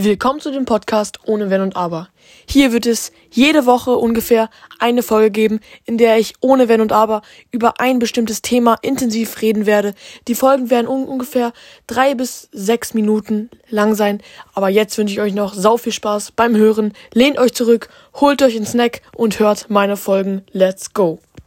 Willkommen zu dem Podcast ohne Wenn und Aber. Hier wird es jede Woche ungefähr eine Folge geben, in der ich ohne Wenn und Aber über ein bestimmtes Thema intensiv reden werde. Die Folgen werden un ungefähr drei bis sechs Minuten lang sein. Aber jetzt wünsche ich euch noch sau viel Spaß beim Hören. Lehnt euch zurück, holt euch einen Snack und hört meine Folgen. Let's go!